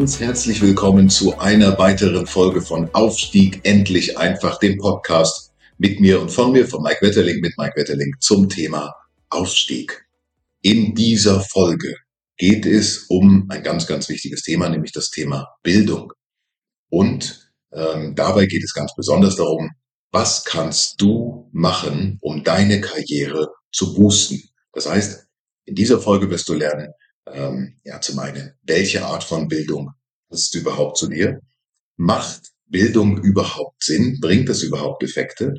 Uns herzlich willkommen zu einer weiteren Folge von Aufstieg endlich einfach, dem Podcast mit mir und von mir, von Mike Wetterling, mit Mike Wetterling zum Thema Aufstieg. In dieser Folge geht es um ein ganz, ganz wichtiges Thema, nämlich das Thema Bildung. Und ähm, dabei geht es ganz besonders darum, was kannst du machen, um deine Karriere zu boosten. Das heißt, in dieser Folge wirst du lernen, ähm, ja, zum einen, welche Art von Bildung passt überhaupt zu dir? Macht Bildung überhaupt Sinn? Bringt das überhaupt Effekte?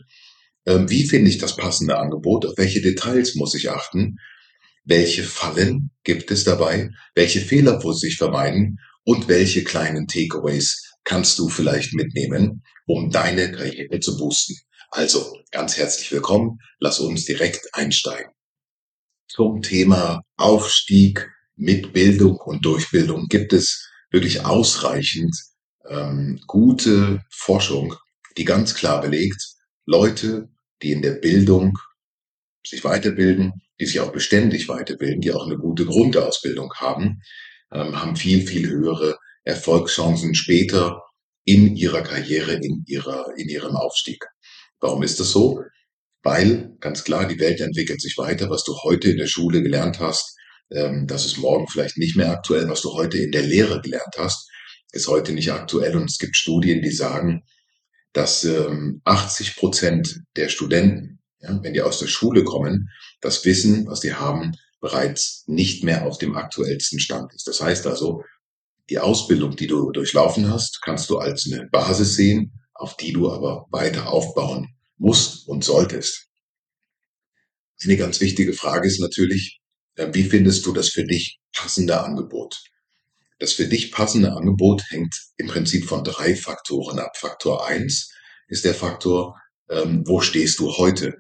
Ähm, wie finde ich das passende Angebot? Auf welche Details muss ich achten? Welche Fallen gibt es dabei? Welche Fehler muss ich vermeiden? Und welche kleinen Takeaways kannst du vielleicht mitnehmen, um deine Karriere zu boosten? Also, ganz herzlich willkommen. Lass uns direkt einsteigen. Zum Thema Aufstieg mit Bildung und Durchbildung gibt es wirklich ausreichend ähm, gute Forschung, die ganz klar belegt, Leute, die in der Bildung sich weiterbilden, die sich auch beständig weiterbilden, die auch eine gute Grundausbildung haben, ähm, haben viel, viel höhere Erfolgschancen später in ihrer Karriere, in ihrer, in ihrem Aufstieg. Warum ist das so? Weil ganz klar, die Welt entwickelt sich weiter. Was du heute in der Schule gelernt hast, ähm, das ist morgen vielleicht nicht mehr aktuell. Was du heute in der Lehre gelernt hast, ist heute nicht aktuell. Und es gibt Studien, die sagen, dass ähm, 80 Prozent der Studenten, ja, wenn die aus der Schule kommen, das Wissen, was sie haben, bereits nicht mehr auf dem aktuellsten Stand ist. Das heißt also, die Ausbildung, die du durchlaufen hast, kannst du als eine Basis sehen, auf die du aber weiter aufbauen musst und solltest. Eine ganz wichtige Frage ist natürlich, wie findest du das für dich passende Angebot? Das für dich passende Angebot hängt im Prinzip von drei Faktoren ab. Faktor eins ist der Faktor, ähm, wo stehst du heute?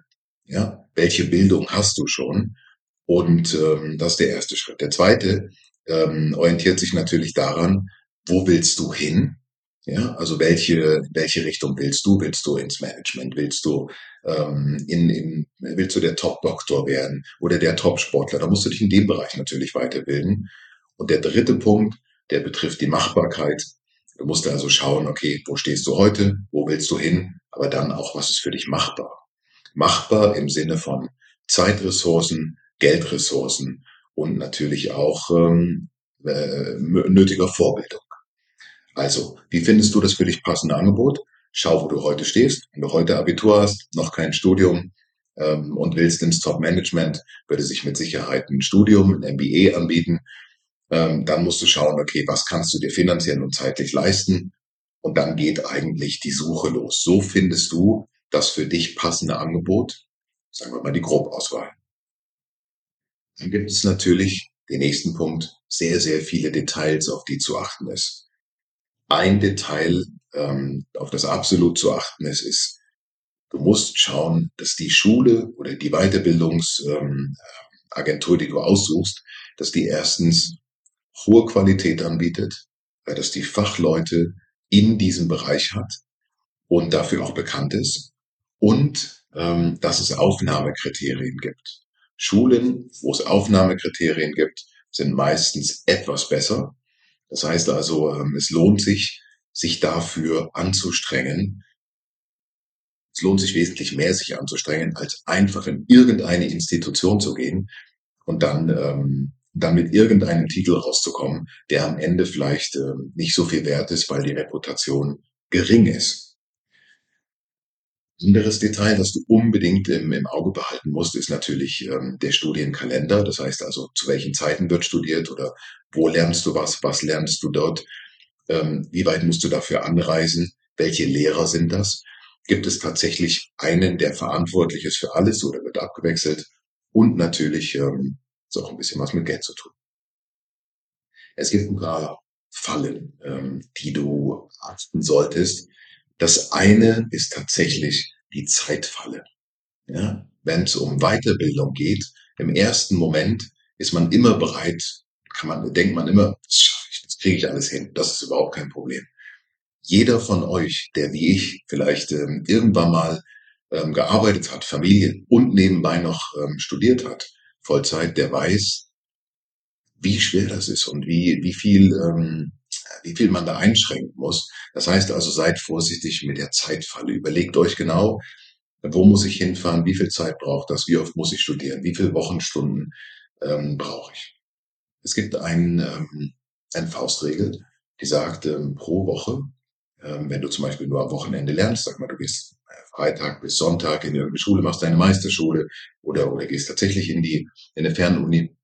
Ja, welche Bildung hast du schon? Und ähm, das ist der erste Schritt. Der zweite ähm, orientiert sich natürlich daran, wo willst du hin? Ja, also welche, welche Richtung willst du? Willst du ins Management? Willst du ähm, in, in, willst du der Top-Doktor werden oder der Top-Sportler? Da musst du dich in dem Bereich natürlich weiterbilden. Und der dritte Punkt, der betrifft die Machbarkeit. Du musst also schauen, okay, wo stehst du heute? Wo willst du hin? Aber dann auch, was ist für dich machbar? Machbar im Sinne von Zeitressourcen, Geldressourcen und natürlich auch ähm, äh, nötiger Vorbildung. Also, wie findest du das für dich passende Angebot? Schau, wo du heute stehst. Wenn du heute Abitur hast, noch kein Studium ähm, und willst ins Top-Management, würde sich mit Sicherheit ein Studium, ein MBA anbieten. Ähm, dann musst du schauen, okay, was kannst du dir finanziell und zeitlich leisten? Und dann geht eigentlich die Suche los. So findest du das für dich passende Angebot, sagen wir mal die Grobauswahl. Dann gibt es natürlich den nächsten Punkt, sehr, sehr viele Details, auf die zu achten ist ein Detail, ähm, auf das absolut zu achten ist, ist, du musst schauen, dass die Schule oder die Weiterbildungsagentur, ähm, die du aussuchst, dass die erstens hohe Qualität anbietet, dass die Fachleute in diesem Bereich hat und dafür auch bekannt ist und ähm, dass es Aufnahmekriterien gibt. Schulen, wo es Aufnahmekriterien gibt, sind meistens etwas besser das heißt also, ähm, es lohnt sich, sich dafür anzustrengen. Es lohnt sich wesentlich mehr, sich anzustrengen, als einfach in irgendeine Institution zu gehen und dann, ähm, dann mit irgendeinem Titel rauszukommen, der am Ende vielleicht ähm, nicht so viel wert ist, weil die Reputation gering ist anderes Detail, das du unbedingt im, im Auge behalten musst, ist natürlich ähm, der Studienkalender. Das heißt also, zu welchen Zeiten wird studiert oder wo lernst du was, was lernst du dort, ähm, wie weit musst du dafür anreisen, welche Lehrer sind das? Gibt es tatsächlich einen, der verantwortlich ist für alles oder wird abgewechselt? Und natürlich ähm, ist auch ein bisschen was mit Geld zu tun. Es gibt ein paar Fallen, ähm, die du achten solltest. Das eine ist tatsächlich die Zeitfalle. Ja, wenn es um Weiterbildung geht, im ersten Moment ist man immer bereit, kann man, denkt man immer, kriege ich alles hin, das ist überhaupt kein Problem. Jeder von euch, der wie ich vielleicht ähm, irgendwann mal ähm, gearbeitet hat, Familie und nebenbei noch ähm, studiert hat, Vollzeit, der weiß, wie schwer das ist und wie, wie viel, ähm, wie viel man da einschränken muss. Das heißt also, seid vorsichtig mit der Zeitfalle. Überlegt euch genau, wo muss ich hinfahren, wie viel Zeit braucht das, wie oft muss ich studieren, wie viele Wochenstunden ähm, brauche ich. Es gibt ein, ähm, eine Faustregel, die sagt, ähm, pro Woche, ähm, wenn du zum Beispiel nur am Wochenende lernst, sag mal, du gehst äh, Freitag bis Sonntag in irgendeine Schule, machst deine Meisterschule oder, oder gehst tatsächlich in die, in eine Fernuni,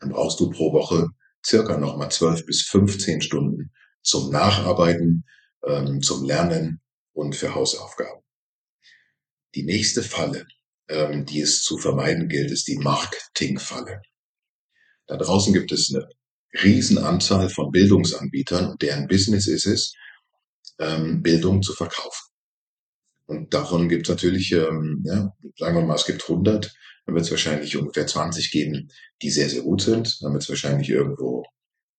dann brauchst du pro Woche circa nochmal 12 bis 15 Stunden zum Nacharbeiten, ähm, zum Lernen und für Hausaufgaben. Die nächste Falle, ähm, die es zu vermeiden gilt, ist die Marketingfalle. Da draußen gibt es eine Riesenanzahl von Bildungsanbietern und deren Business ist es, ähm, Bildung zu verkaufen. Und davon gibt es natürlich, ähm, ja, sagen wir mal, es gibt 100, dann wird es wahrscheinlich ungefähr 20 geben, die sehr, sehr gut sind. Dann wird es wahrscheinlich irgendwo,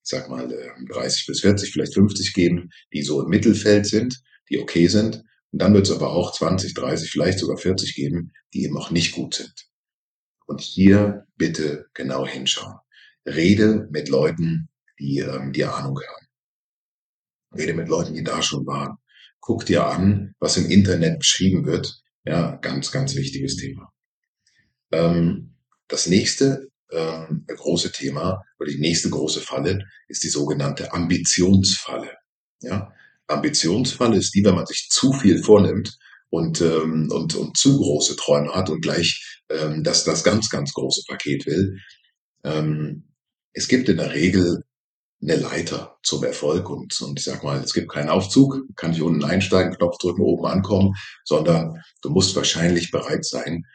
ich sag mal, 30 bis 40, vielleicht 50 geben, die so im Mittelfeld sind, die okay sind. Und dann wird es aber auch 20, 30, vielleicht sogar 40 geben, die eben auch nicht gut sind. Und hier bitte genau hinschauen. Rede mit Leuten, die ähm, die Ahnung haben. Rede mit Leuten, die da schon waren. Guck dir an, was im Internet beschrieben wird. Ja, ganz, ganz wichtiges Thema. Ähm, das nächste ähm, große Thema oder die nächste große Falle ist die sogenannte Ambitionsfalle. Ja, Ambitionsfalle ist die, wenn man sich zu viel vornimmt und, ähm, und, und zu große Träume hat und gleich ähm, das, das ganz, ganz große Paket will. Ähm, es gibt in der Regel eine Leiter zum Erfolg und, und ich sag mal, es gibt keinen Aufzug, kann ich unten einsteigen, Knopf drücken, oben ankommen, sondern du musst wahrscheinlich bereit sein,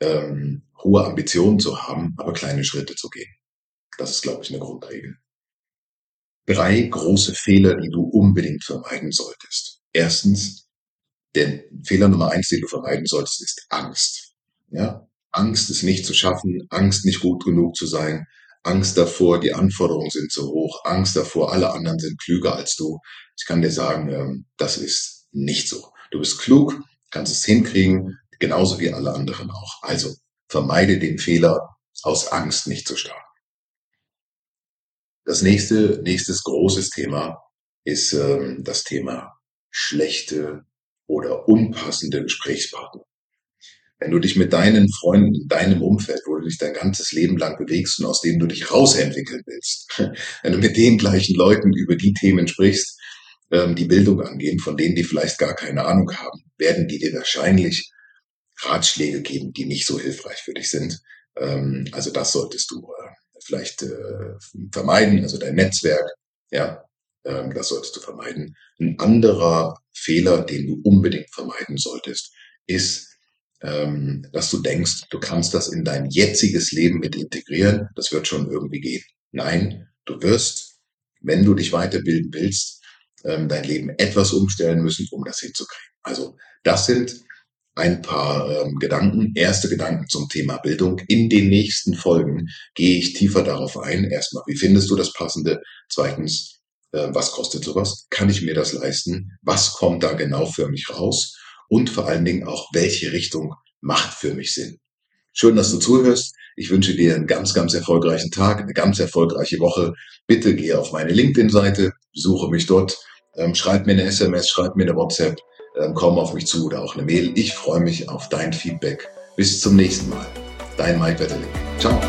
ähm, hohe Ambitionen zu haben, aber kleine Schritte zu gehen. Das ist, glaube ich, eine Grundregel. Drei große Fehler, die du unbedingt vermeiden solltest. Erstens, der Fehler Nummer eins, den du vermeiden solltest, ist Angst. Ja? Angst, es nicht zu schaffen, Angst, nicht gut genug zu sein, Angst davor, die Anforderungen sind zu hoch, Angst davor, alle anderen sind klüger als du. Ich kann dir sagen, ähm, das ist nicht so. Du bist klug, kannst es hinkriegen, genauso wie alle anderen auch. Also vermeide den Fehler, aus Angst nicht zu starten. Das nächste, nächstes großes Thema ist ähm, das Thema schlechte oder unpassende Gesprächspartner. Wenn du dich mit deinen Freunden, in deinem Umfeld, wo du dich dein ganzes Leben lang bewegst und aus dem du dich rausentwickeln willst, wenn du mit den gleichen Leuten über die Themen sprichst, ähm, die Bildung angehen, von denen die vielleicht gar keine Ahnung haben, werden die dir wahrscheinlich Ratschläge geben, die nicht so hilfreich für dich sind. Ähm, also das solltest du äh, vielleicht äh, vermeiden, also dein Netzwerk, ja, ähm, das solltest du vermeiden. Ein anderer Fehler, den du unbedingt vermeiden solltest, ist, ähm, dass du denkst, du kannst das in dein jetziges Leben mit integrieren, das wird schon irgendwie gehen. Nein, du wirst, wenn du dich weiterbilden willst, ähm, dein Leben etwas umstellen müssen, um das hinzukriegen. Also das sind ein paar ähm, Gedanken, erste Gedanken zum Thema Bildung. In den nächsten Folgen gehe ich tiefer darauf ein. Erstmal, wie findest du das Passende? Zweitens, äh, was kostet sowas? Kann ich mir das leisten? Was kommt da genau für mich raus? Und vor allen Dingen auch, welche Richtung macht für mich Sinn? Schön, dass du zuhörst. Ich wünsche dir einen ganz, ganz erfolgreichen Tag, eine ganz erfolgreiche Woche. Bitte gehe auf meine LinkedIn-Seite, besuche mich dort, ähm, schreib mir eine SMS, schreib mir eine WhatsApp ähm, komm auf mich zu oder auch eine Mail. Ich freue mich auf dein Feedback. Bis zum nächsten Mal. Dein Mike Wetterling. Ciao.